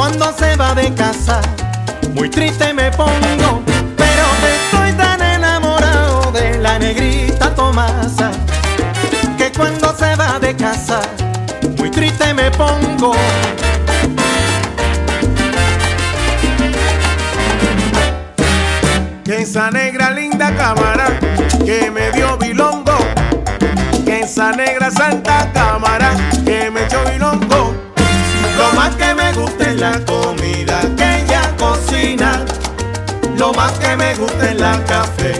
cuando se va de casa muy triste me pongo. Pero estoy tan enamorado de la negrita Tomasa que cuando se va de casa muy triste me pongo. Que esa negra linda cámara que me dio bilongo. Que esa negra santa cámara que me echó bilongo. Más que me gusta es la café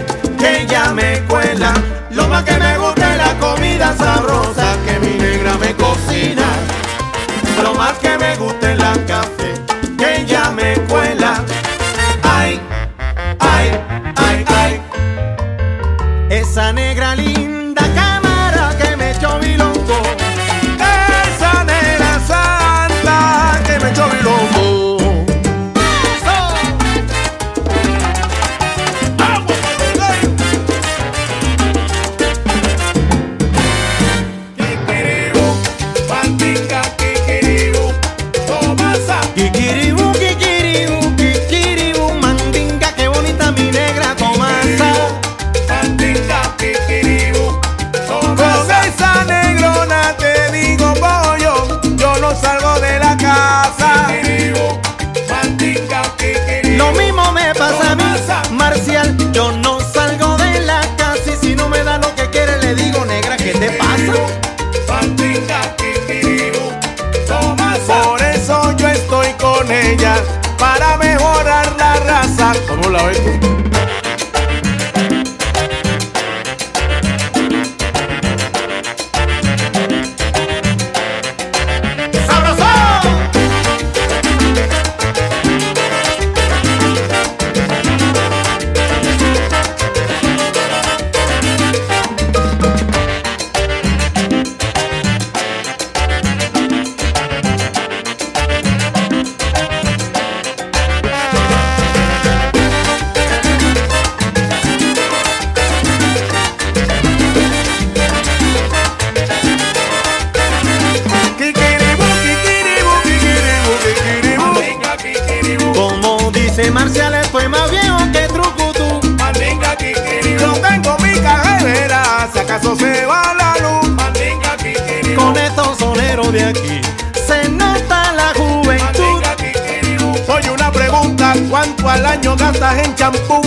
en champú?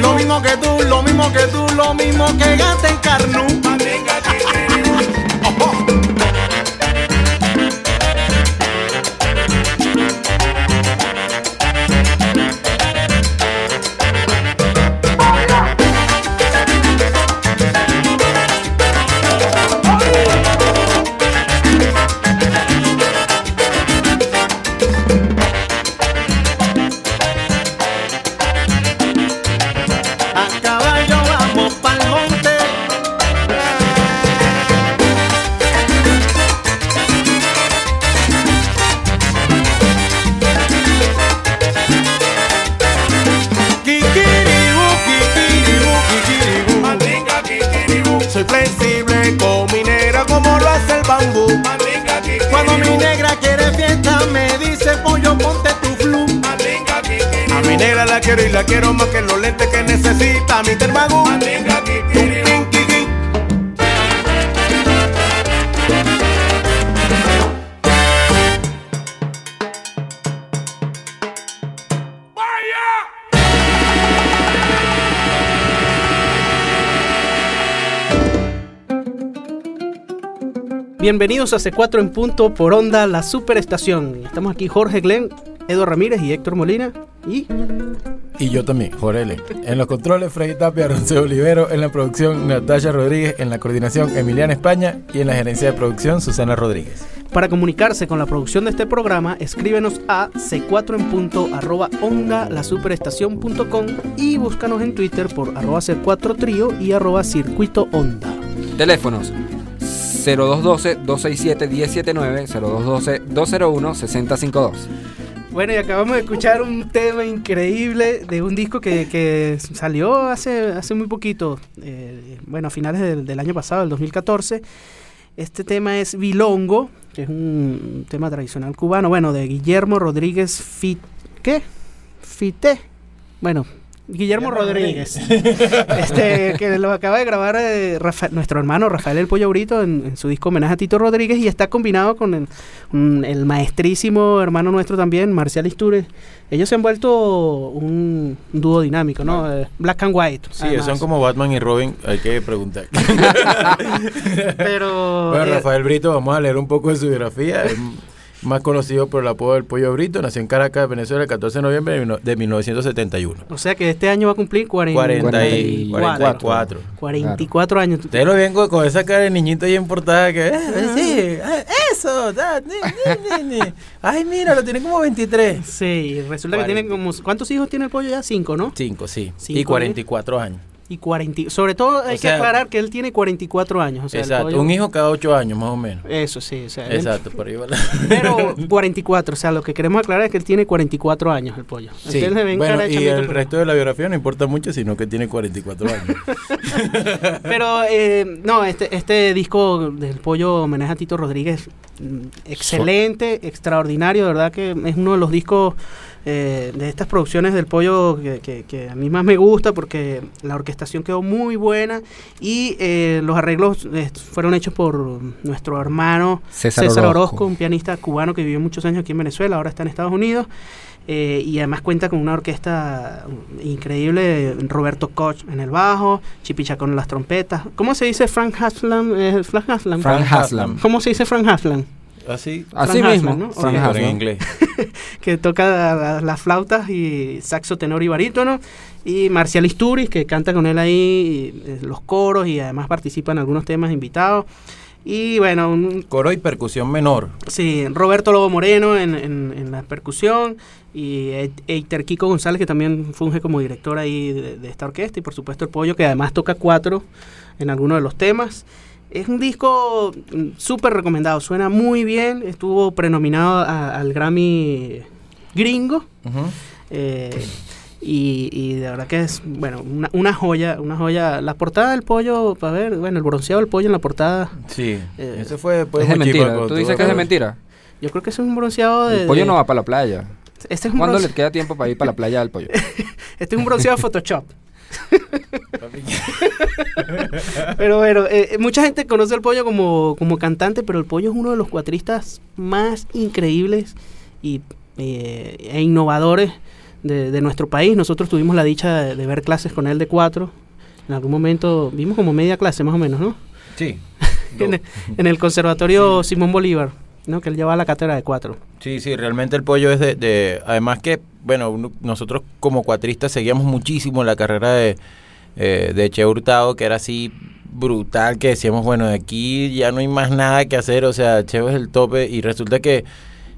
Lo mismo que tú, lo mismo que tú, lo mismo que gasta en carnú. Bienvenidos a C4 en punto por Onda, la superestación. Estamos aquí Jorge Glenn, Edo Ramírez y Héctor Molina. Y Y yo también, Jorele. En los controles, Freddy Tapia, Ronceo Olivero. En la producción, Natalia Rodríguez. En la coordinación, Emiliana España. Y en la gerencia de producción, Susana Rodríguez. para comunicarse con la producción de este programa, escríbenos a c4 en punto arroba onda la superestación.com y búscanos en Twitter por arroba c4 trío y arroba circuito onda. Teléfonos 0212-267-1079, 0212-201-6052. Bueno, y acabamos de escuchar un tema increíble de un disco que, que salió hace, hace muy poquito. Eh, bueno, a finales del, año pasado, del 2014. Este tema es Bilongo, que es un tema tradicional cubano, bueno, de Guillermo Rodríguez Fit... ¿Qué? Fité. Bueno, Guillermo Rodríguez. este, que lo acaba de grabar eh, Rafa- nuestro hermano Rafael El Pollo Brito en, en su disco homenaje a Tito Rodríguez y está combinado con el, un- el maestrísimo hermano nuestro también, Marcial Isture. Ellos se han vuelto un dúo dinámico, ¿no? Eh, Black and White. Sí, además. son como Batman y Robin, hay que preguntar. Pero... Bueno, eh, Rafael Brito, vamos a leer un poco de su biografía. Más conocido por el apodo del Pollo Brito. Nació en Caracas, Venezuela, el 14 de noviembre de mil- de 1971. o sea que este año va a cumplir 40, 40 y 44. 44. 44 años. Ustedes lo ven con, con esa cara de niñito ahí en portada que... "Eh, sí, eh, eso, da, ni, ni, ni, ni". Ay, mira, lo tiene como 23. Sí, resulta que 40. tiene como... ¿Cuántos hijos tiene el pollo ya? Cinco, ¿no? 5, sí. Cinco, y 44 años. Y 40... Sobre todo hay O que aclarar que él tiene 44 años. O sea, Exacto, un hijo cada 8 años más o menos. Eso sí, o sea... él- Exacto, por ahí va la- Pero 44, o sea, lo que queremos aclarar es que él tiene 44 años, el pollo. Sí, le ven bueno, cara y el pero- resto de la biografía no importa mucho, sino que tiene 44 años. Pero eh, no, este, este disco del pollo homenaje a Tito Rodríguez, mm, excelente, extraordinario, de verdad que es uno de los discos eh, de estas producciones del pollo que, que- que a mí más me gusta porque la orquestación quedó muy buena y eh, los arreglos eh, fueron hechos por nuestro hermano César, César Orozco. Orozco, un pianista cubano que vivió muchos años aquí en Venezuela, ahora está en Estados Unidos. eh, y además cuenta con una orquesta increíble, Roberto Koch en el bajo, Chipichacón en las trompetas. ¿Cómo se dice Frank Haslam? Eh, Frank Haslam. Frank Haslam. ¿Cómo se dice Frank Haslam? Así, Así Frank mismo, Haslam, ¿no? Frank en inglés. que toca la- las flautas y saxo tenor y barítono. Y Marcial Isturiz, que canta con él ahí eh, los coros y además participa en algunos temas invitados. Y bueno, un, Coro y percusión menor. Sí, Roberto Lobo Moreno en, en- en la percusión y Eiter Kiko González que también funge como director ahí de, de esta orquesta y por supuesto el Pollo que además toca cuatro en algunos de los temas. Es un disco mm, súper recomendado, suena muy bien, estuvo prenominado a- al Grammy gringo eh, y, y de verdad que es, bueno, una, una joya, una joya. La portada del pollo, para ver, bueno, el bronceado del pollo en la portada, Sí, Eh, eso fue después Es de mentira. Tú dices que es de mentira. yo creo que es un bronceado de... El pollo de- no va para la playa. Este es un ¿Cuándo bronce- le queda tiempo para ir para la playa al pollo? Este es un bronceado de Photoshop. pero bueno, eh, eh, mucha gente conoce al pollo como, como cantante, pero el pollo es uno de los cuatristas más increíbles y, eh, e innovadores de, de nuestro país. Nosotros tuvimos la dicha de, de ver clases con él de cuatro. En algún momento vimos como media clase más o menos, ¿no? Sí. En el, en el Conservatorio Simón Bolívar, ¿no? Que él llevaba la cátedra de cuatro. Sí, sí, realmente el pollo es de, de- además que, bueno, nosotros como cuatristas seguíamos muchísimo la carrera de, eh, de Che Hurtado, que era así brutal, que decíamos, bueno, de aquí ya no hay más nada que hacer, o sea, Che es el tope, y resulta que,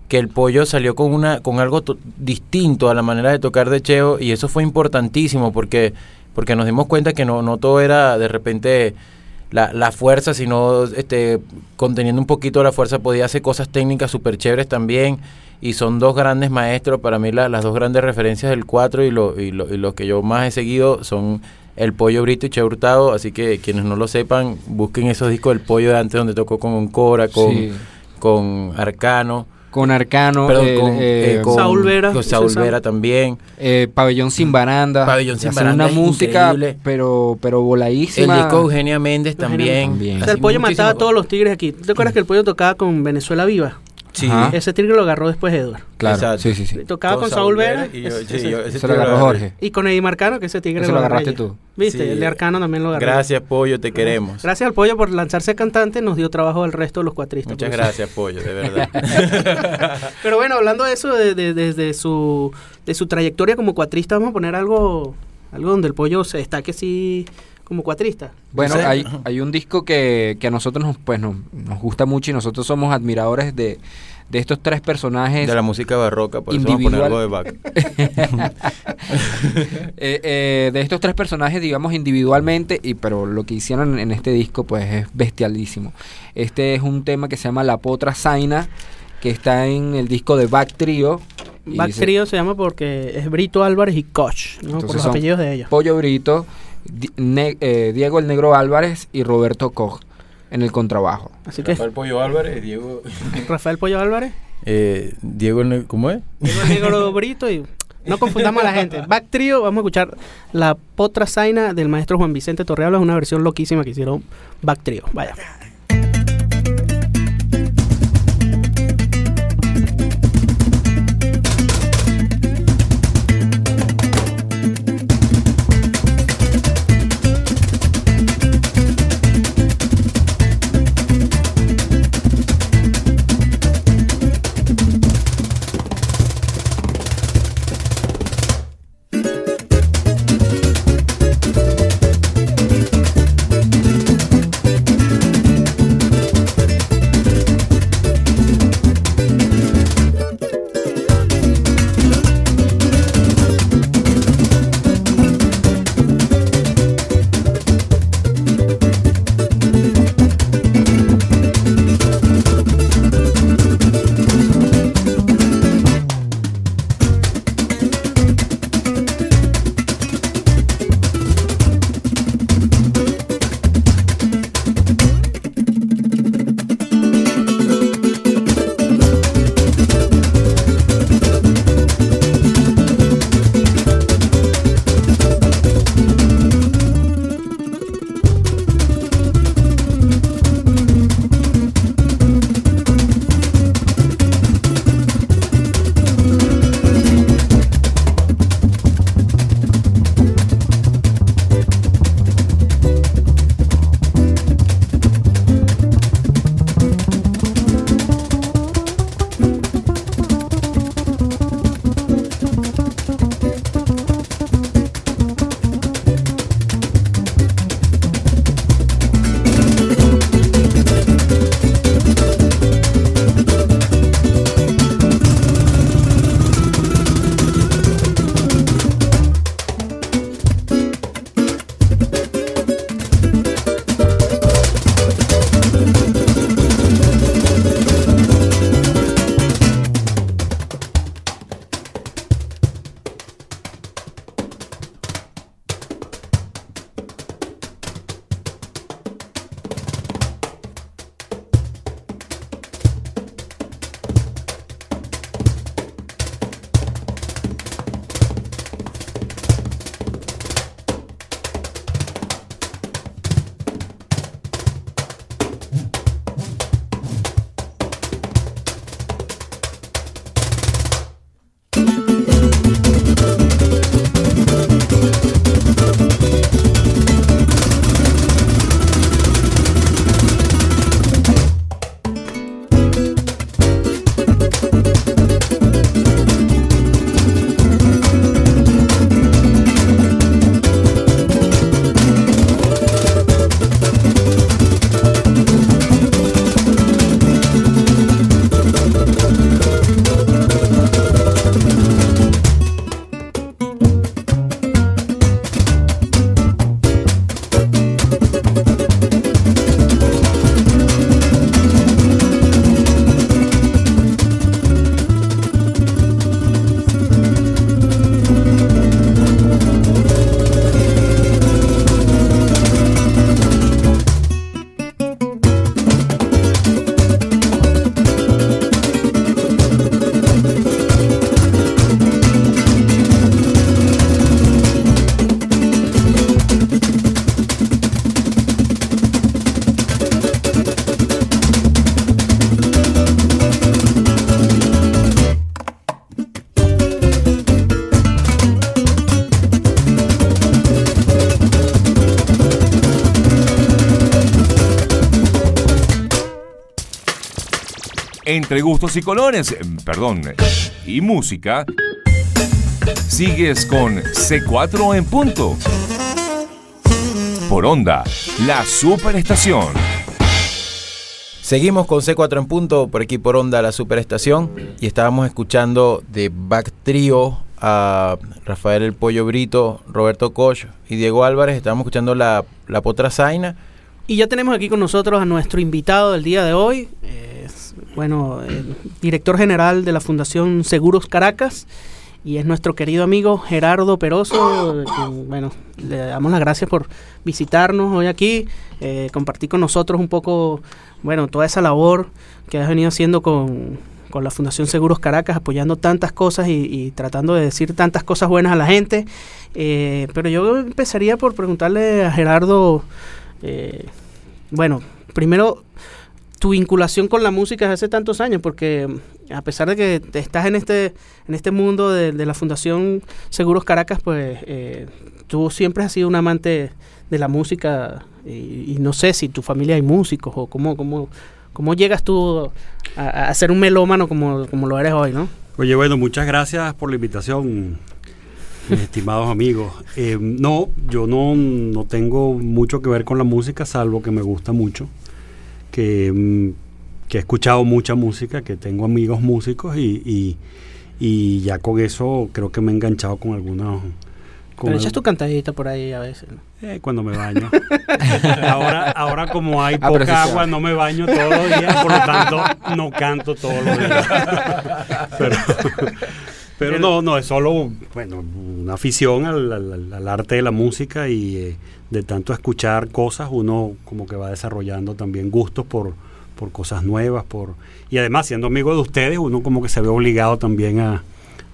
que el pollo salió con una, con algo to- distinto a la manera de tocar de Cheo, y eso fue importantísimo, porque, porque nos dimos cuenta que no, no todo era de repente la, la fuerza, sino este, conteniendo un poquito la fuerza, podía hacer cosas técnicas súper chéveres también. Y son dos grandes maestros, para mí la- las dos grandes referencias del 4 y, lo, y, lo, y los que yo más he seguido son El Pollo Brito y Che Hurtado. Así que quienes no lo sepan, busquen esos discos del Pollo de antes donde tocó con Cora, con, Sí. con Arcano. Con Arcano, perdón, eh, con, eh, eh, con- Saúl Vera, con Saúl. Vera también. eh, Pabellón sin baranda. Pabellón sin baranda una es música, increíble. pero, pero El voladísima. disco de Eugenia Méndez Eugenia también. También. O sea, el pollo mataba a todos los tigres aquí. ¿Tú te acuerdas que el pollo tocaba con Venezuela Viva? Sí, Ajá. Ese tigre lo agarró después Edward. Claro, Exacto. sí, sí, sí. Tocaba con, Saúl Vera. y yo- ese- sí, ese- yo- ese Se lo agarró. Jorge. y con Eddie Marcano, que ese tigre Ese lo agarré agarraste tú. ¿Viste? Sí. El de Arcano también lo agarró. Gracias, Pollo, te queremos. Gracias al pollo por lanzarse cantante, nos dio trabajo al resto de los cuatristas. Muchas por eso. gracias, Pollo, de verdad. Pero bueno, hablando de eso, de, de- de- de su, de su trayectoria como cuatrista, vamos a poner algo, algo donde el pollo se destaque así como cuatrista. Bueno, Sí. hay, hay un disco que, que a nosotros nos, pues, nos, nos gusta mucho y nosotros somos admiradores de, de estos tres personajes. de la música barroca, por eso vamos a poner Individual. algo de Bach. Eh, eh, de estos tres personajes, digamos, individualmente, y pero lo que hicieron en este disco, pues es bestialísimo. Este es un tema que se llama La Potra Zaina, que está en el disco de Back Trio. Back Trio se llama porque es Brito Álvarez y Koch, ¿no? por los apellidos de ellos. Pollo Brito, Diego el Negro Álvarez y Roberto Koch en el contrabajo. Así que Rafael Pollo Álvarez, Diego. Rafael Pollo Álvarez, eh, Diego, el ¿cómo es? Diego el Negro Brito y no confundamos a la gente. Back Trio, vamos a escuchar la potra zaina del maestro Juan Vicente Torrealba, es una versión loquísima que hicieron Back Trio. Vaya. Entre gustos y colores, eh, perdón, eh, y música, sigues con C4 en punto. Por onda, la superestación. Seguimos con C4 en punto, por aquí por Onda, la superestación. Y estábamos escuchando de Back Trio a Rafael El Pollo Brito, Roberto Koch y Diego Álvarez. Estábamos escuchando la, la Potra Zaina. Y ya tenemos aquí con nosotros a nuestro invitado del día de hoy. Es, bueno, el director general de la Fundación Seguros Caracas. y es nuestro querido amigo Gerardo Peroso. bueno, le damos las gracias por visitarnos hoy aquí, eh, compartir con nosotros un poco, bueno, toda esa labor que has venido haciendo con, con la Fundación Seguros Caracas, apoyando tantas cosas y, tratando de decir tantas cosas buenas a la gente. Eh, pero yo empezaría por preguntarle a Gerardo, eh, bueno, primero tu vinculación con la música hace tantos años, porque a pesar de que estás en este, en este mundo de, la Fundación Seguros Caracas, pues eh, tú siempre has sido un amante de la música y, no sé si tu familia hay músicos o cómo, cómo, cómo llegas tú a, ser un melómano como, como lo eres hoy, ¿no? Oye, bueno, muchas gracias por la invitación, mis estimados amigos. Eh, no, yo no, no tengo mucho que ver con la música, salvo que me gusta mucho, que mm, que he escuchado mucha música, que tengo amigos músicos y, y, ya con eso creo que me he enganchado con algunos... Con echas tu cantadita por ahí a veces. Eh, cuando me baño. ahora, ahora como hay ah, poca agua, no me baño todos los días, por lo tanto no canto todos los días. pero, no, no, es solo bueno, una afición al, arte de la música y eh, de tanto escuchar cosas, uno como que va desarrollando también gustos por, por cosas nuevas, por y además siendo amigo de ustedes, uno como que se ve obligado también a,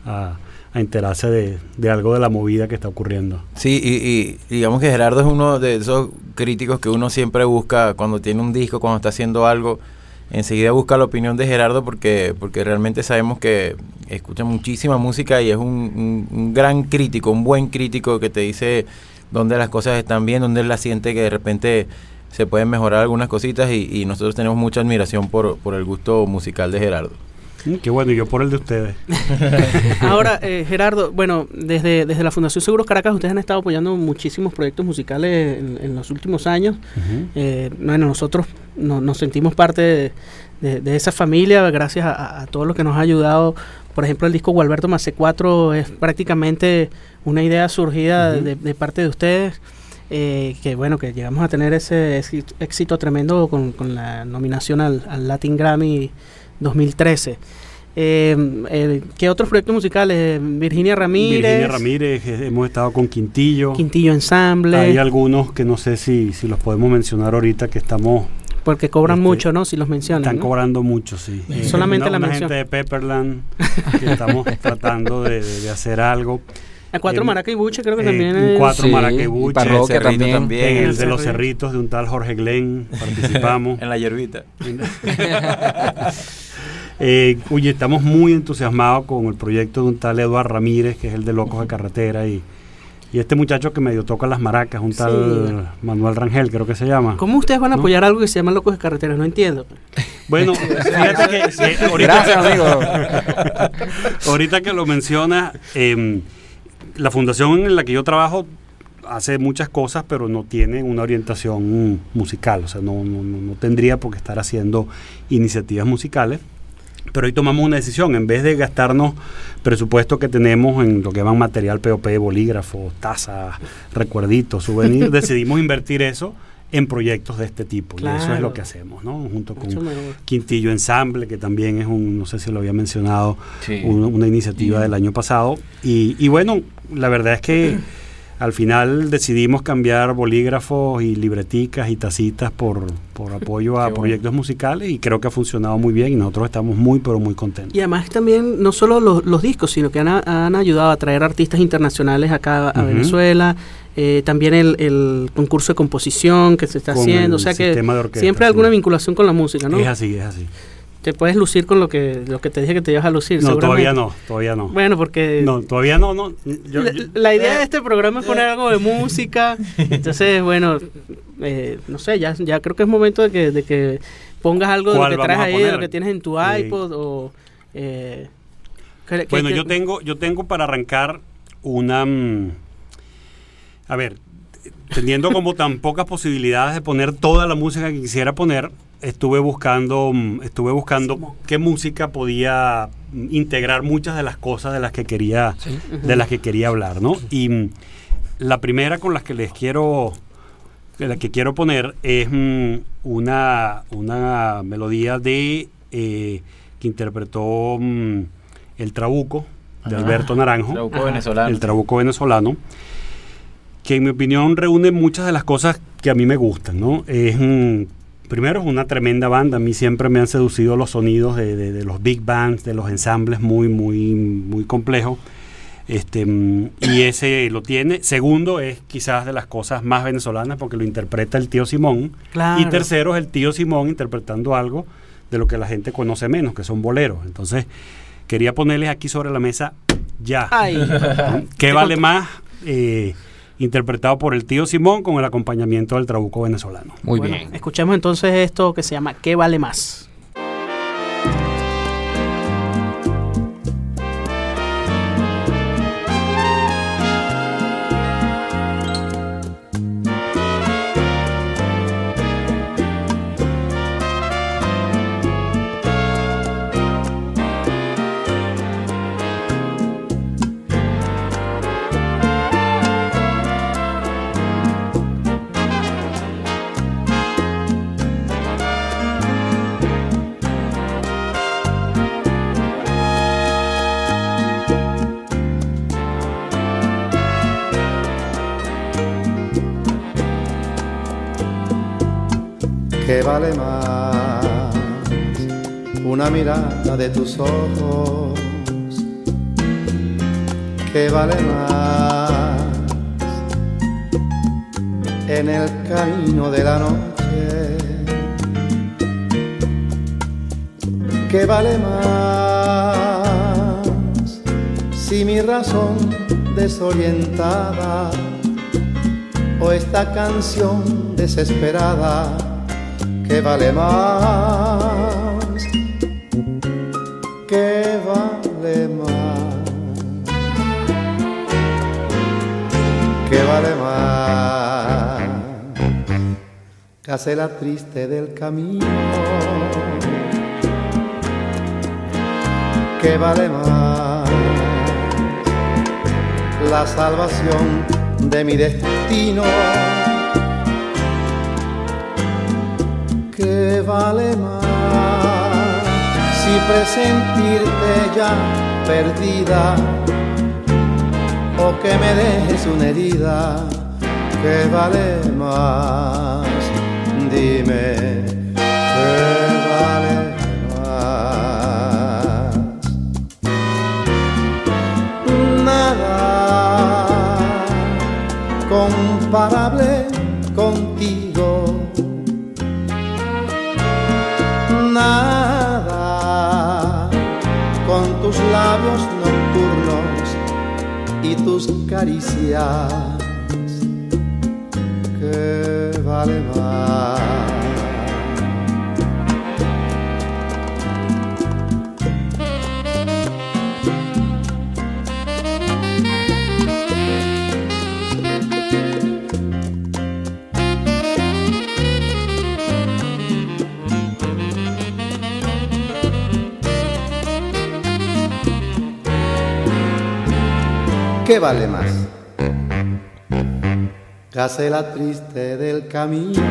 a, enterarse de, algo de la movida que está ocurriendo. Sí, y, digamos que Gerardo es uno de esos críticos que uno siempre busca cuando tiene un disco, cuando está haciendo algo, enseguida busca la opinión de Gerardo porque, porque realmente sabemos que escucha muchísima música y es un, un gran crítico, un buen crítico que te dice dónde las cosas están bien, dónde él la siente que de repente se pueden mejorar algunas cositas y, nosotros tenemos mucha admiración por, por, el gusto musical de Gerardo. Mm, qué bueno, y yo por el de ustedes. Ahora, eh, Gerardo, bueno, desde, desde la Fundación Seguros Caracas ustedes han estado apoyando muchísimos proyectos musicales en, los últimos años. Eh, bueno, nosotros nos sentimos parte de, esa familia gracias a, todo lo que nos ha ayudado. Por ejemplo, el disco Gualberto Mace 4 es prácticamente una idea surgida de parte de ustedes. Eh, que bueno, que llegamos a tener ese éxito tremendo con, con la nominación al, Latin Grammy 2013. Eh, eh, ¿Qué otros proyectos musicales? Virginia Ramírez. Virginia Ramírez, hemos estado con Quintillo. Quintillo Ensamble. Hay algunos que no sé si, si los podemos mencionar ahorita que estamos porque cobran este, mucho, ¿no? Si los mencionan. Están cobrando mucho, sí. Solamente la mención. gente de Pepperland que estamos tratando de, de, hacer algo. En Cuatro Maracaibuche creo que también en Cuatro sí, Maracaibuche. también. En el, de los Cerritos de un tal Jorge Glenn participamos. en la hierbita. eh, oye, estamos muy entusiasmados con el proyecto de un tal Eduardo Ramírez, que es el de Locos de Carretera y y este muchacho que medio toca las maracas, un tal Manuel Rangel, creo que se llama. ¿Cómo ustedes van a apoyar algo que se llama Locos de Carretera? No entiendo. Bueno, fíjate que, ahorita, Gracias, amigo. ahorita que lo menciona, eh, la fundación en la que yo trabajo hace muchas cosas, pero no tiene una orientación musical, o sea, no, no, tendría por qué estar haciendo iniciativas musicales. Pero hoy tomamos una decisión, en vez de gastarnos presupuesto que tenemos en lo que van material POP, bolígrafos, tazas, recuerditos, souvenirs, decidimos invertir eso en proyectos de este tipo. Y eso es lo que hacemos, ¿no? Junto con Quintillo Ensamble, que también es un, no sé si lo había mencionado, una iniciativa del año pasado. Y, y bueno, la verdad es que al final decidimos cambiar bolígrafos y libreticas y tacitas por, por apoyo a proyectos musicales y creo que ha funcionado muy bien y nosotros estamos muy pero muy contentos. Y además también no solo los, discos, sino que han, han, ayudado a traer artistas internacionales acá a Venezuela. Eh, también el, el, concurso de composición que se está haciendo, o sea que siempre alguna vinculación con la música, ¿no? Es así, es así te puedes lucir con lo que lo que te dije que te ibas a lucir. No, todavía no, todavía no. Bueno, porque... No, todavía no, no. la, idea de este programa es poner algo de música. Entonces, bueno, eh, no sé, ya, ya creo que es momento de que, de que pongas algo de lo que traes ahí, de lo que tienes en tu iPod o... Eh, bueno, yo tengo yo tengo para arrancar una... Mm, a ver, teniendo como tan pocas posibilidades de poner toda la música que quisiera poner, estuve buscando, mm, estuve buscando qué música podía integrar muchas de las cosas de las que quería, de las que quería hablar, ¿no? Y mm, la primera con las que les quiero, la que quiero poner es mm, una, una melodía de eh, que interpretó el Trabuco de Alberto Naranjo. Trabuco venezolano. El trabuco venezolano. Que en mi opinión reúne muchas de las cosas que a mí me gustan, ¿no? Es un- primero es una tremenda banda. A mí siempre me han seducido los sonidos de, de- de los big bands, de los ensambles muy, muy, muy complejos. Este, y ese lo tiene. Segundo, es quizás de las cosas más venezolanas porque lo interpreta el tío Simón. Claro. Y tercero es el tío Simón interpretando algo de lo que la gente conoce menos, que son boleros. Entonces, quería ponerles aquí sobre la mesa ya. Ay. ¿Qué vale más? eh, interpretado por el tío Simón con el acompañamiento del trabuco venezolano. Muy Bueno, bien. Escuchemos entonces esto que se llama ¿Qué vale más? Una mirada de tus ojos. ¿Qué vale más? En el camino de la noche. ¿Qué vale más? Si mi razón desorientada o esta canción desesperada que vale más, que vale más, que vale más, casela triste del camino, que vale más, la salvación de mi destino. que vale más si presentirte ya perdida. O que me dejes una herida que vale más. Dime caricias que vale más. ¿Qué vale más? Gacela triste del camino.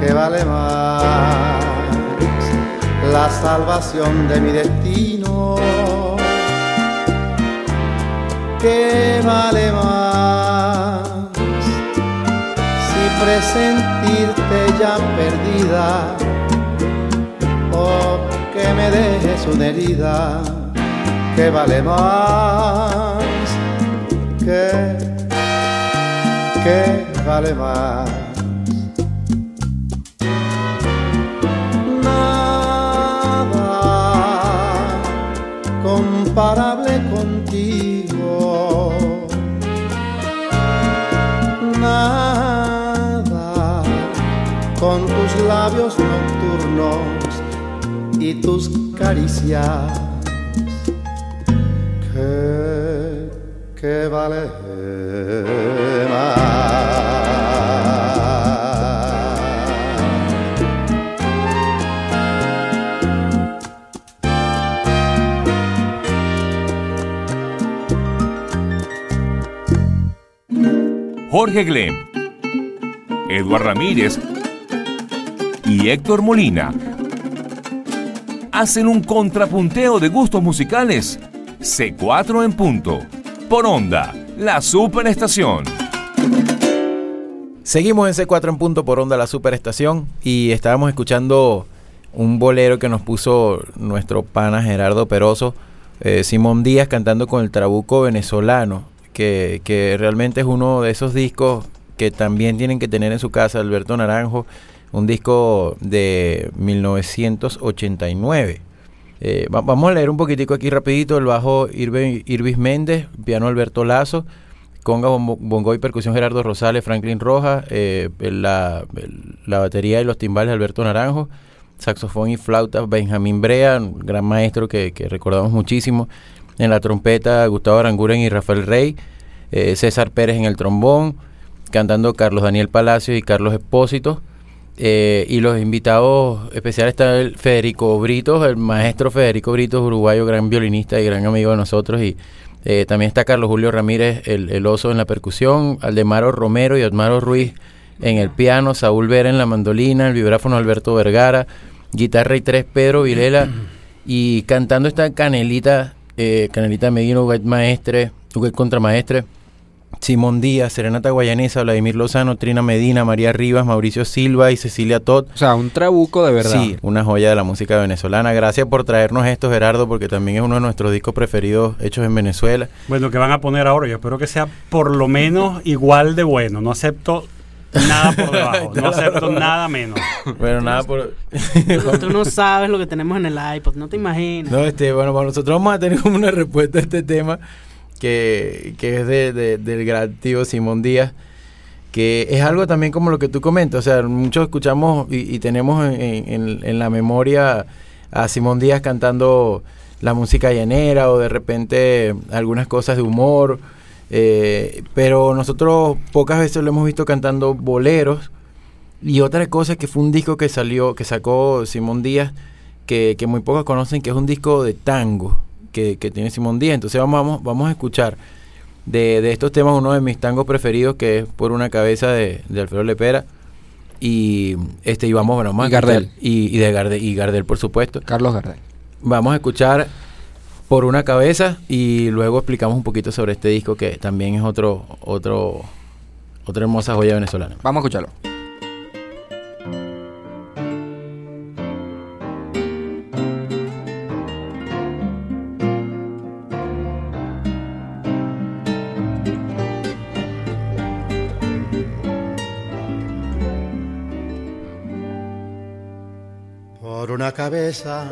¿Qué vale más? La salvación de mi destino. ¿Qué vale más? Si presentirte ya perdida que me dejes una herida que vale más que que vale más y tus caricias que, que vale más. Jorge Glem, Eduard Ramírez y Héctor Molina hacen un contrapunteo de gustos musicales. C4 en punto. Por onda, la superestación. Seguimos en C4 en punto por onda la superestación y estábamos escuchando un bolero que nos puso nuestro pana Gerardo Peroso, eh, Simón Díaz cantando con el trabuco venezolano, que, que realmente es uno de esos discos que también tienen que tener en su casa Alberto Naranjo, un disco de 1989. Eh, va- vamos a leer un poquitico aquí rapidito, el bajo Irve- Irvis Méndez, piano Alberto Lazo, conga, bombo- bongo y percusión Gerardo Rosales, Franklin Rojas, eh, la, la batería y los timbales Alberto Naranjo, saxofón y flauta Benjamín Brea, un gran maestro que, que recordamos muchísimo, en la trompeta Gustavo Aranguren y Rafael Rey, eh, César Pérez en el trombón, cantando Carlos Daniel Palacios y Carlos Espósito. Eh, y los invitados especiales está el Federico Britos, el maestro Federico Britos, uruguayo, gran violinista y gran amigo de nosotros. Y eh, también está Carlos Julio Ramírez, el, el oso en la percusión, Aldemaro Romero y Otmaro Ruiz en el piano, Saúl Vera en la mandolina, el vibráfono Alberto Vergara, guitarra y tres Pedro Vilela. y cantando esta Canelita, eh, Canelita Medina, Huguet Maestre, Huguet Contramaestre. Simón Díaz, Serenata Guayanesa, Vladimir Lozano, Trina Medina, María Rivas, Mauricio Silva y Cecilia Todd. O sea, un trabuco de verdad. Sí, una joya de la música venezolana. Gracias por traernos esto, Gerardo, porque también es uno de nuestros discos preferidos hechos en Venezuela. Bueno, que van a poner ahora, yo espero que sea por lo menos igual de bueno. No acepto nada por debajo, no acepto nada menos. Bueno, nada por... Tú no sabes lo que tenemos en el iPod, no te imaginas. No, este, bueno, para nosotros vamos a tener como una respuesta a este tema que, que es de, de- del gran tío Simón Díaz, que es algo también como lo que tú comentas, o sea, muchos escuchamos y, tenemos en, en- en la memoria a Simón Díaz cantando la música llanera o de repente algunas cosas de humor, eh, pero nosotros pocas veces lo hemos visto cantando boleros. Y otra cosa que fue un disco que salió, que sacó Simón Díaz, que, que muy pocos conocen, que es un disco de tango que, que tiene Simón Díaz. Entonces vamos, vamos, vamos a escuchar de, de estos temas uno de mis tangos preferidos, que es Por una cabeza de, de Alfredo Lepera. Y este y vamos, bueno, vamos a Y Gardel. Y, y de Gardel, y Gardel, por supuesto. Carlos Gardel. Vamos a escuchar Por una cabeza y luego explicamos un poquito sobre este disco que también es otro, otro, otra hermosa joya venezolana. Vamos a escucharlo. Cabeza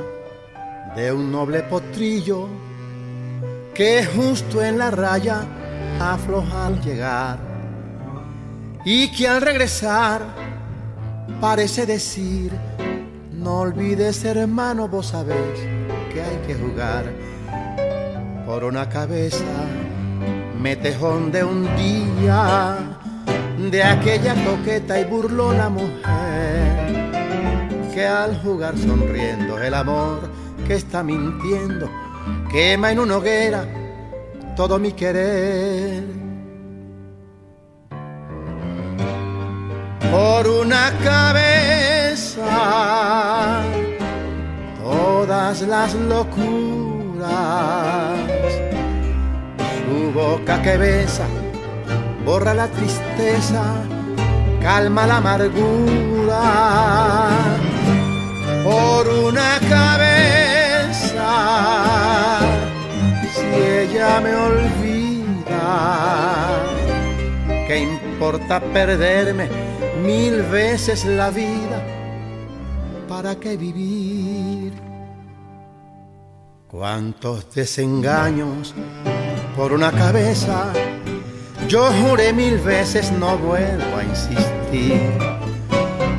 de un noble potrillo que justo en la raya afloja al llegar y que al regresar parece decir no olvides hermano vos sabés que hay que jugar por una cabeza metejón de un día de aquella coqueta y burlona mujer que al jugar sonriendo el amor que está mintiendo quema en una hoguera todo mi querer. Por una cabeza todas las locuras, su boca que besa borra la tristeza, calma la amargura por una cabeza. Si ella me olvida, ¿qué importa perderme mil veces la vida? ¿Para qué vivir? Cuántos desengaños por una cabeza. Yo juré mil veces no vuelvo a insistir.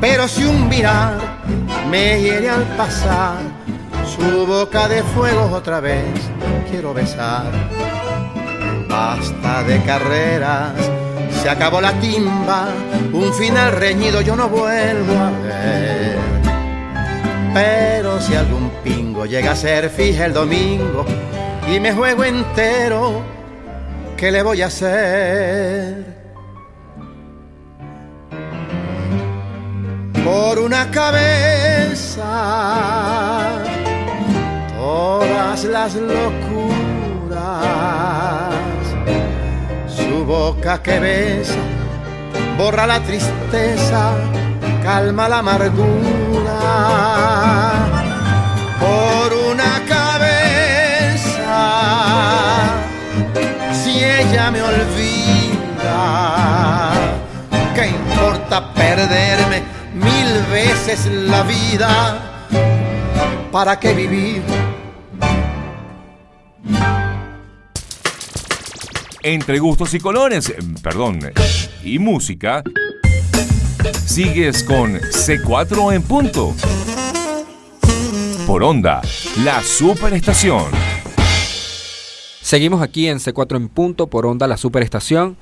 Pero si un mirar me hiere al pasar, su boca de fuego otra vez quiero besar. Basta de carreras, se acabó la timba, un final reñido yo no vuelvo a ver. Pero si algún pingo llega a ser fija el domingo y me juego entero, ¿qué le voy a hacer? Por una cabeza todas las locuras. Su boca que besa borra la tristeza, calma la amargura. Por una cabeza, si ella me olvida, ¿qué importa perderme veces la vida? ¿Para qué vivir? Entre gustos y colores, eh, perdón, y música, sigues con C4 en punto. Por onda, la superestación. Seguimos aquí en C4 en punto por onda la superestación.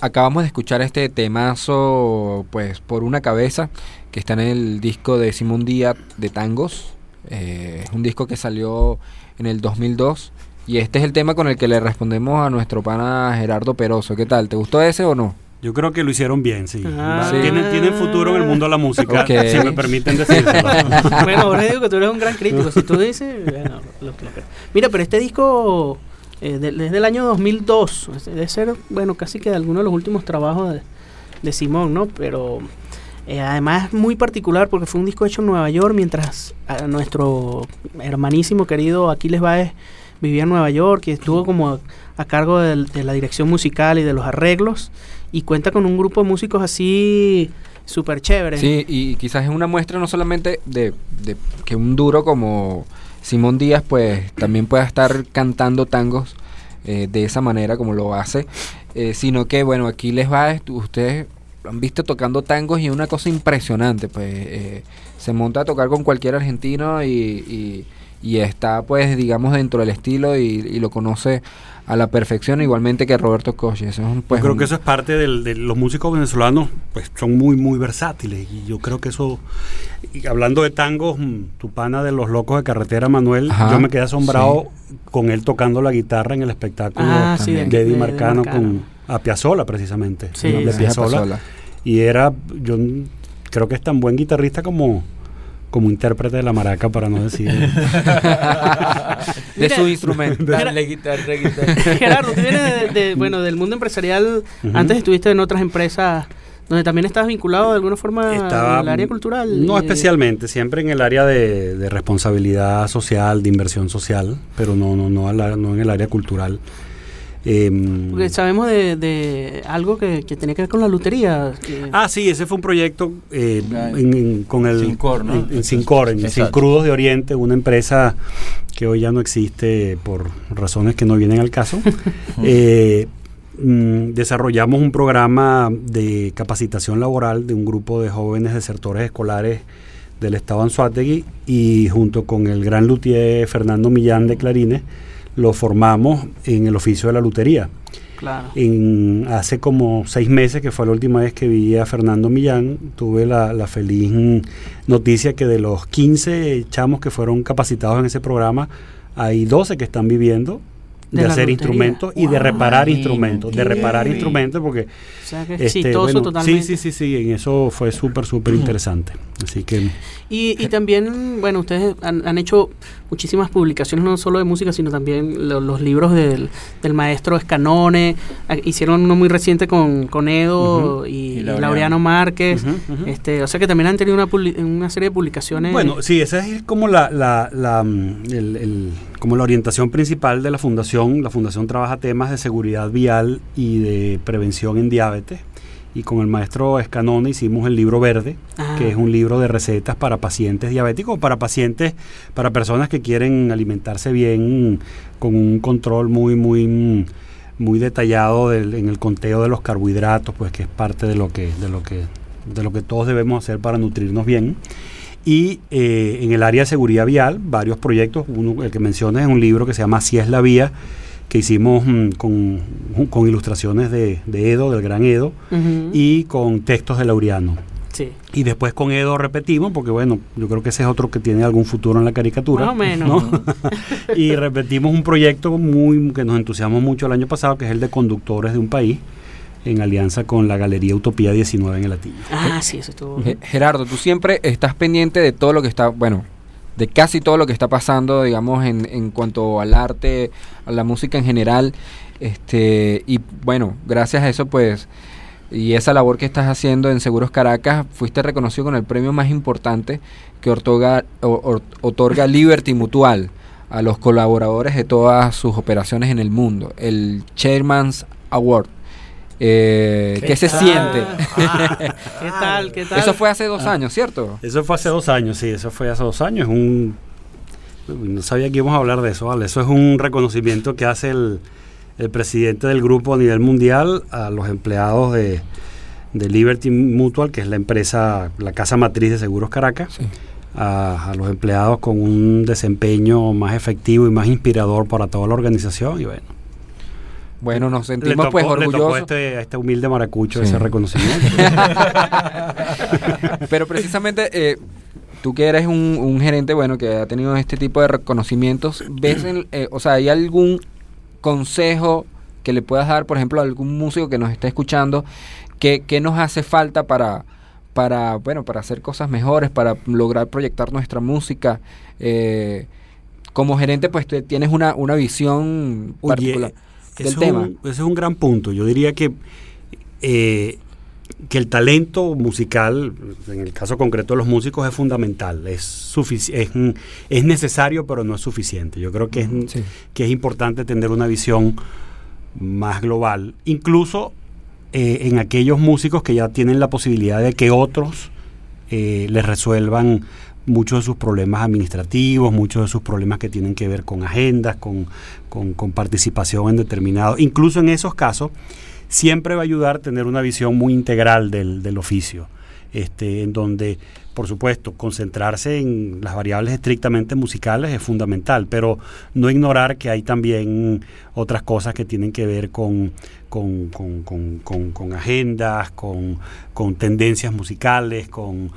Acabamos de escuchar este temazo, pues por una cabeza, que está en el disco de Simón Díaz de Tangos. Eh, es un disco que salió en el 2002. Y este es el tema con el que le respondemos a nuestro pana Gerardo Peroso. ¿Qué tal? ¿Te gustó ese o no? Yo creo que lo hicieron bien, sí. Ah. Sí. Tienen, tienen futuro en el mundo de la música, si me permiten decírselo. bueno, ahora digo que tú eres un gran crítico. Si tú dices, bueno, lo, lo. Mira, pero este disco eh, de- desde el año 2002, es- debe ser, bueno, casi que de alguno de los últimos trabajos de, de Simón, ¿no? Pero eh, además es muy particular porque fue un disco hecho en Nueva York mientras nuestro hermanísimo querido Aquiles Baez vivía en Nueva York y estuvo como a, cargo de, la dirección musical y de los arreglos y cuenta con un grupo de músicos así súper chéveres. Sí, y quizás es una muestra no solamente de, de que un duro como Simón Díaz, pues también pueda estar cantando tangos eh, de esa manera como lo hace, eh, sino que, bueno, aquí les va, ustedes lo han visto tocando tangos y es una cosa impresionante, pues eh, se monta a tocar con cualquier argentino y, y- y está, pues, digamos, dentro del estilo y, y lo conoce a la perfección, igualmente que Roberto Coche. Eso es un, pues, yo creo que eso es parte del- de los músicos venezolanos, pues son muy, muy versátiles. Y yo creo que eso, y hablando de tangos, mm, tu pana de los locos de carretera, Manuel, Ajá, yo me quedé asombrado con él tocando la guitarra en el espectáculo Ah, sí, de- Eddie de- de Marcano Marcano. con a Piazzolla, precisamente. Sí, de. Pasola. Y era, yo creo que es tan buen guitarrista como, como intérprete de la maraca, para no decir. de su instrumento. Dale guitarra, guitarra. Gerardo, tú vienes de, de- bueno, del mundo empresarial. Ujú. Antes estuviste en otras empresas donde también estabas vinculado de alguna forma Estaba- al área cultural. No Eh, especialmente, siempre en el área de, de responsabilidad social, de inversión social, pero no, no, no, la- no en el área cultural. Porque sabemos de, de algo que, que tenía que ver con la lutería. que- Ah, sí, ese fue un proyecto eh, en- en- con el Sincor, ¿no? en, en Sincor, en. Sincrudos de Oriente, una empresa que hoy ya no existe por razones que no vienen al caso. Eh, mm, desarrollamos un programa de capacitación laboral de un grupo de jóvenes desertores escolares del estado Anzuategui y junto con el gran luthier Fernando Millán de Clarines lo formamos en el oficio de la lutería. claro. En, hace como seis meses, que fue la última vez que vi a Fernando Millán, tuve la, la feliz noticia que de los 15 chamos que fueron capacitados en ese programa, hay 12 que están viviendo de, hacer lutería. instrumentos y de reparar instrumentos, de reparar instrumentos, porque O sea, que este, exitoso bueno, totalmente. sí, sí, sí, sí, en eso fue súper, súper interesante. Así que Y, y también, bueno, ustedes han, han hecho muchísimas publicaciones, no solo de música, sino también lo- los libros del, del maestro Escanone. Ah, Hicieron uno muy reciente con, con Edo y, Y y Laureano. Laureano Márquez. Este O sea que también han tenido una, una serie de publicaciones. Bueno, sí, esa es como la, la, la, mm, el- el- como la orientación principal de la fundación. La fundación trabaja temas de seguridad vial y de prevención en diabetes. Y con el maestro Escanone hicimos el libro verde, Ah. que es un libro de recetas para pacientes diabéticos, para pacientes, para personas que quieren alimentarse bien, con un control muy, muy, muy detallado del- en el conteo de los carbohidratos, pues que es parte de lo que, de lo que, de lo que todos debemos hacer para nutrirnos bien. Y eh, en el área de seguridad vial, varios proyectos. Uno, el que mencionas es un libro que se llama Así es la vía, que hicimos mm, con, con ilustraciones de, de Edo, del gran Edo, y con textos de Laureano. Sí. Y después con Edo repetimos, porque bueno, yo creo que ese es otro que tiene algún futuro en la caricatura. Más o menos. ¿no? y repetimos un proyecto muy que nos entusiasmó mucho el año pasado, que es el de conductores de un país, en alianza con la Galería Utopía 19 en el Latillo. Ah, sí, eso estuvo. Ge- Gerardo, tú siempre estás pendiente de todo lo que está, bueno, de casi todo lo que está pasando, digamos, en, en cuanto al arte, a la música en general. Este, y bueno, gracias a eso, pues, y esa labor que estás haciendo en Seguros Caracas, fuiste reconocido con el premio más importante que otorga, otorga Liberty Mutual a los colaboradores de todas sus operaciones en el mundo, el Chairman's Award. Eh, ¿Qué, se siente? Ah, ¿Qué tal? ¿Qué tal? Eso fue hace dos años, ¿cierto? Eso fue hace dos años, sí, eso fue hace dos años. Un, no sabía que íbamos a hablar de eso, ¿vale? Eso es un reconocimiento que hace el, el presidente del grupo a nivel mundial a los empleados de, de Liberty Mutual, que es la empresa, la casa matriz de Seguros Caracas, Sí. a, a los empleados con un desempeño más efectivo y más inspirador para toda la organización. Y bueno, Bueno, nos le sentimos tocó, pues le tocó orgullosos. este, este humilde maracucho Sí. ese reconocimiento. Pero precisamente eh, tú que eres un, un gerente bueno que ha tenido este tipo de reconocimientos, ves, en- eh, o sea, hay algún consejo que le puedas dar, por ejemplo, a algún músico que nos está escuchando, que, que nos hace falta para para bueno para hacer cosas mejores, para lograr proyectar nuestra música. Eh, como gerente, pues te- tienes una, una visión particular del Eso tema. Es un, ese es un gran punto. Yo diría que, eh, que el talento musical, en el caso concreto de los músicos, es fundamental. Es, es, mm, es necesario, pero no es suficiente. Yo creo que es, Sí. que es importante tener una visión más global, incluso eh, en aquellos músicos que ya tienen la posibilidad de que otros eh, les resuelvan muchos de sus problemas administrativos, muchos de sus problemas que tienen que ver con agendas, con, con- con participación en determinados. Incluso en esos casos, siempre va a ayudar tener una visión muy integral del, del oficio, este, en donde, por supuesto, concentrarse en las variables estrictamente musicales es fundamental, pero no ignorar que hay también otras cosas que tienen que ver con, con, con- con- agendas, con, con tendencias musicales, con,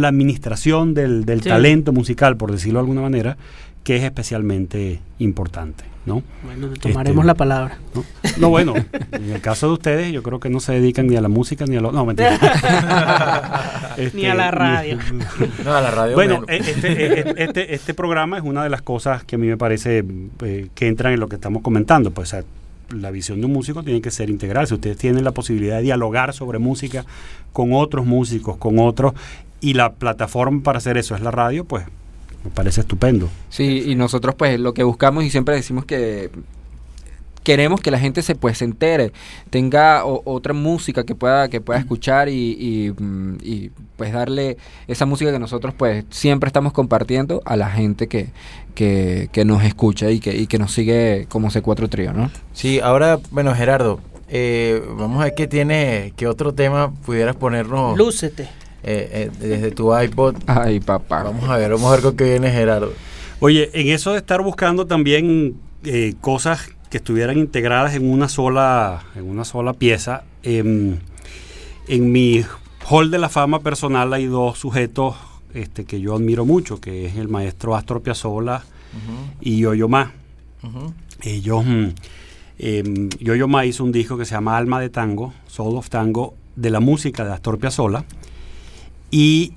la administración del, del Sí. talento musical, por decirlo de alguna manera, que es especialmente importante. ¿no? Bueno, tomaremos Este, la palabra. ¿no? No, bueno, en el caso de ustedes, yo creo que no se dedican ni a la música ni a lo. No, mentira. Este, Ni a la radio. No, a la radio. Bueno, eh, este, eh, este, este programa es una de las cosas que a mí me parece eh, que entran en lo que estamos comentando. Pues o sea, la visión de un músico tiene que ser integral. Si ustedes tienen la posibilidad de dialogar sobre música con otros músicos, con otros, y la plataforma para hacer eso es la radio, pues me parece estupendo. Sí, y nosotros pues lo que buscamos y siempre decimos que queremos que la gente se pues se entere, tenga o- otra música que pueda que pueda escuchar y, y, mm, y, pues darle esa música que nosotros pues siempre estamos compartiendo a la gente que, que, que nos escucha y que, y que nos sigue como C4 Trío, ¿no? Sí, ahora, bueno, Gerardo, eh, vamos a ver qué tiene, qué otro tema pudieras ponernos Lúcete. Eh, eh, desde tu iPod. Ay, papá. Vamos a ver, vamos a ver con qué viene Gerardo. Oye, en eso de estar buscando también eh, cosas que estuvieran integradas en una sola, en una sola pieza, em, en mi hall de la fama personal hay dos sujetos este, que yo admiro mucho, que es el maestro Astor Piazzolla y Yo-Yo Ma. Ellos, em, Yo-Yo Ma hizo un disco que se llama Alma de Tango, Soul of Tango, de la música de Astor Piazzolla. Y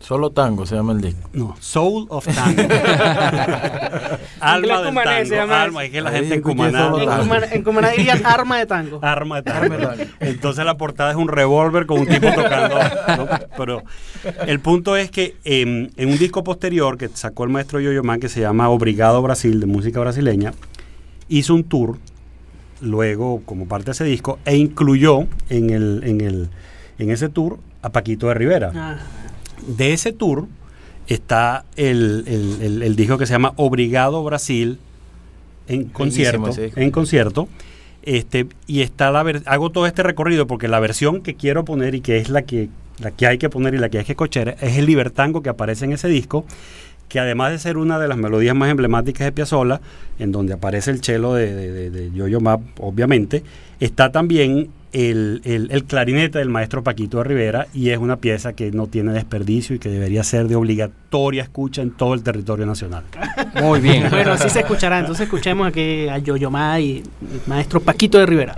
Solo tango se llama el disco. no, Soul of Tango. alma del cumanés se tango. llama Alma, es que la Ahí gente en Cumaná. En, tango. Cumaná- en Cumaná dirían arma de tango. Arma de tango. tango. Entonces la portada es un revólver con un tipo tocando. ¿no? Pero el punto es que em, en un disco posterior que sacó el maestro Yo-Yo Man, que se llama Obrigado Brasil, de música brasileña, hizo un tour luego como parte de ese disco e incluyó en, el, en, el, en ese tour a Paquito de Rivera. Ah, De ese tour está el, el- el- el disco que se llama Obrigado Brasil en concierto. En concierto. Este, y está la ver- hago todo este recorrido porque la versión que quiero poner y que es la que, la que hay que poner y la que hay que escuchar es el Libertango que aparece en ese disco, que además de ser una de las melodías más emblemáticas de Piazzolla, en donde aparece el cello de, de, de- de Yo-Yo Ma, obviamente, está también el, el- el clarinete del maestro Paquito de Rivera y es una pieza que no tiene desperdicio y que debería ser de obligatoria escucha en todo el territorio nacional. Muy bien. Bueno, así se escuchará. Entonces escuchemos aquí a Yoyomá y el maestro Paquito de Rivera.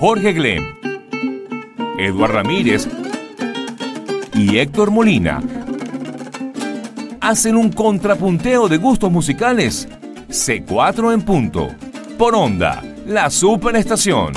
Jorge Glem, Eduard Ramírez y Héctor Molina hacen un contrapunteo de gustos musicales. C4 en punto. Por onda, la superestación.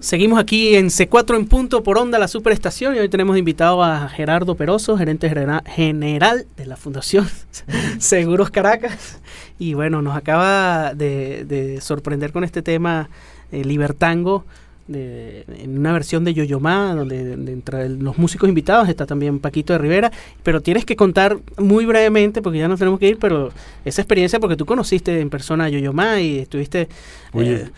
Seguimos aquí en C4 en punto por onda la superestación y hoy tenemos invitado a Gerardo Peroso, gerente genera- general de la Fundación Seguros Caracas. Y bueno, nos acaba de sorprender con este tema eh, Libertango, de- en una versión de Yoyomá, donde de- entre los músicos invitados está también Paquito de Rivera. Pero tienes que contar muy brevemente, porque ya nos tenemos que ir, pero esa experiencia, porque tú conociste en persona a Yoyomá y estuviste eh,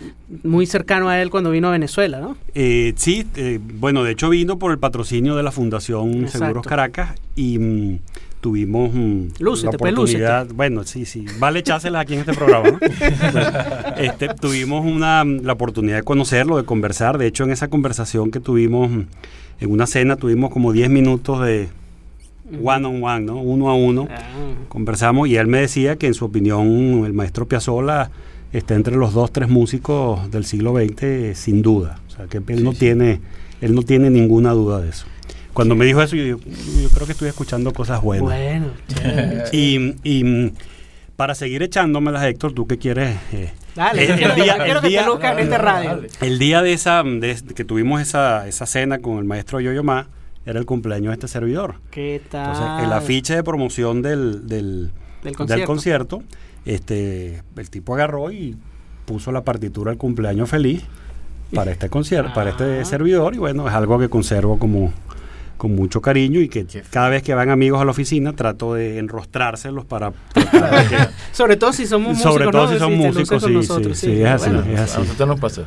muy cercano a él cuando vino a Venezuela, ¿no? Eh, sí, eh, bueno, de hecho vino por el patrocinio de la Fundación Exacto. Seguros Caracas y mm, tuvimos mm, Lúcete, la pues, oportunidad, bueno, sí, sí, vale echárselas aquí en este programa, ¿no? este, tuvimos una, la oportunidad de conocerlo, de conversar, de hecho en esa conversación que tuvimos, mm, en una cena tuvimos como 10 minutos de one on one, ¿no? Uno a uno. Ah, Conversamos y él me decía que en su opinión el maestro Piazzolla está entre los dos, tres músicos del siglo XX sin duda. O sea, que él no tiene, él no tiene ninguna duda de eso. Cuando me dijo eso, yo, yo creo que estoy escuchando cosas buenas. bueno, chévere. Y, y, mm, para seguir echándomelas, Héctor, ¿tú qué quieres? Eh, Dale, el- día- quiero el que día- te luzcas en este radio. el día de esa, de, que tuvimos esa, esa cena con el maestro Yoyomá, era el cumpleaños de este servidor. ¿Qué tal? Entonces, el afiche de promoción del, del, Del del concierto. concierto, este, el tipo agarró y puso la partitura del cumpleaños feliz para este concierto, para este Ah. servidor, y bueno, es algo que conservo como con mucho cariño y que cada vez que van amigos a la oficina trato de enrostrárselos para que- Sobre todo si somos músicos. sobre todo ¿no? si son músicos, sí, nosotros, sí, sí, es así, Bueno, es A así. nosotros nos pasó.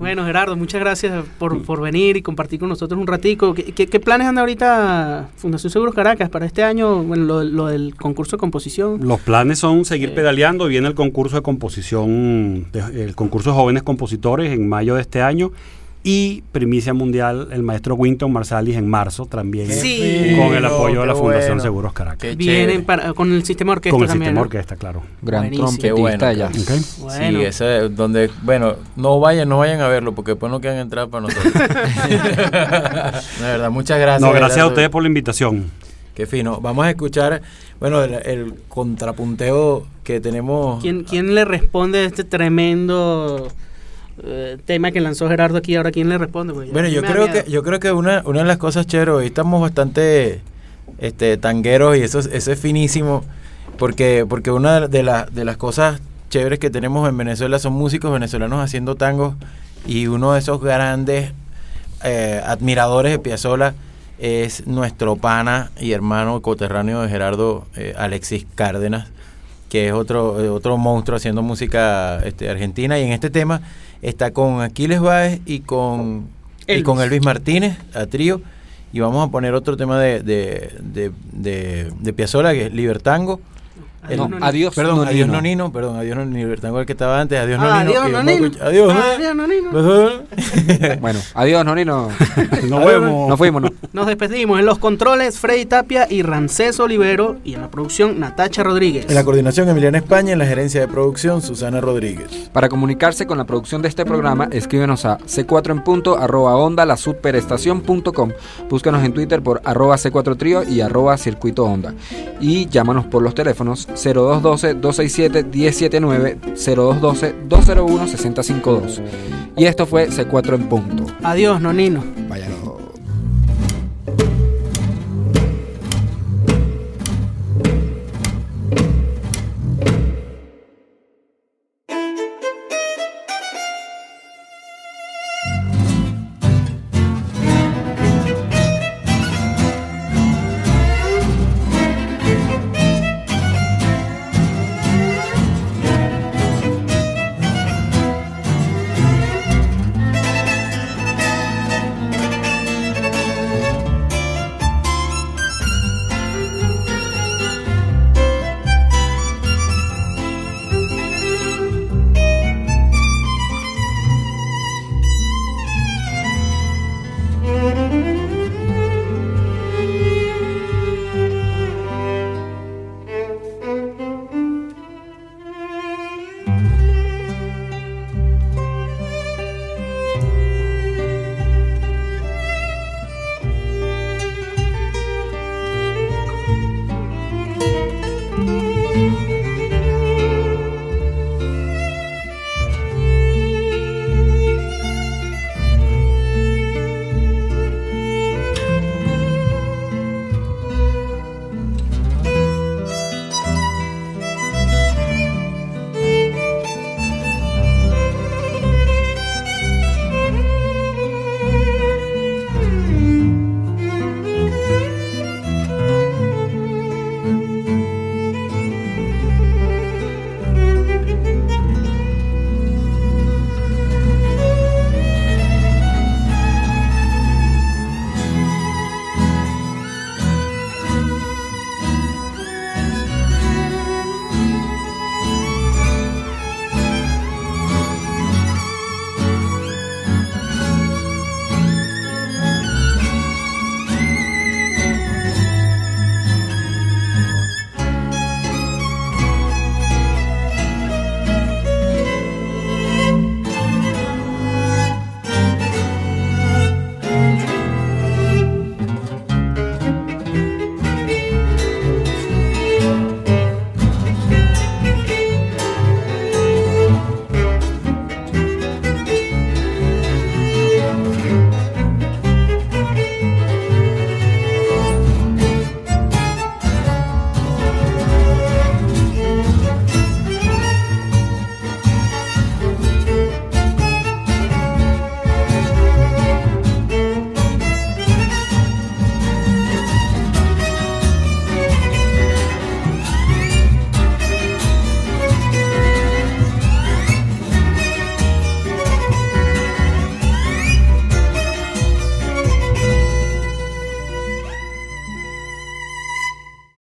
bueno, Gerardo, muchas gracias por, por venir y compartir con nosotros un ratico. ¿Qué, qué, qué planes anda ahorita Fundación Seguros Caracas para este año? Bueno, lo, lo del concurso de composición. Los planes son seguir Eh. pedaleando. Viene el concurso de composición, de- el concurso de jóvenes compositores en mayo de este año. Y primicia mundial, el maestro Winton Marsalis en marzo también. Sí. Con el apoyo de la Fundación bueno. Seguros Caracas. Vienen para, con el sistema orquesta Con el también. sistema ¿no? orquesta, claro. Gran Buenísimo. trompetista Qué bueno, de jazz. Ok. Bueno. Sí, ese es donde, bueno, no vayan, no vayan a verlo porque después no quedan entradas para nosotros. de verdad, muchas gracias. No, gracias a ustedes por la invitación. Qué fino. Vamos a escuchar, bueno, el, el contrapunteo que tenemos. ¿Quién, ¿Quién le responde a este tremendo eh, tema que lanzó Gerardo aquí? Ahora, ¿quién le responde? Bueno, yo creo que yo creo que una, una de las cosas chéveres, hoy estamos bastante este tangueros y eso, es- eso es finísimo porque porque una de, las de las cosas chéveres que tenemos en Venezuela son músicos venezolanos haciendo tangos y uno de esos grandes eh, admiradores de Piazzolla es nuestro pana y hermano coterráneo de Gerardo eh, Alexis Cárdenas que es otro, eh, otro monstruo haciendo música este, argentina. Y en este tema está con Aquiles Báez y con, y con Elvis Martínez, a trío. Y vamos a poner otro tema de, de, de, de, de Piazzolla, que es Libertango. Adiós, No, adiós, Perdón, Nonino. adiós Nonino, perdón, adiós Nonino, Libertango el que estaba antes, adiós Ah, Nonino. adiós, que vamos a Nonino. Adiós, Ah, adiós, Nonino. Bueno, adiós, Nonino. Nos vemos. Nos fuimos, ¿no? Nos despedimos en los controles Freddy Tapia y Rancés Olivero y en la producción Natacha Rodríguez. En la coordinación Emiliana España, en la gerencia de producción Susana Rodríguez. Para comunicarse con la producción de este programa, escríbenos a c4 en punto arroba onda la superestación.com. Búscanos en Twitter por arroba c4 trío y arroba circuito onda. Y llámanos por los teléfonos 0212-267-179, 0212-201-6052. Y esto fue C4 en punto. Adiós, Nonino.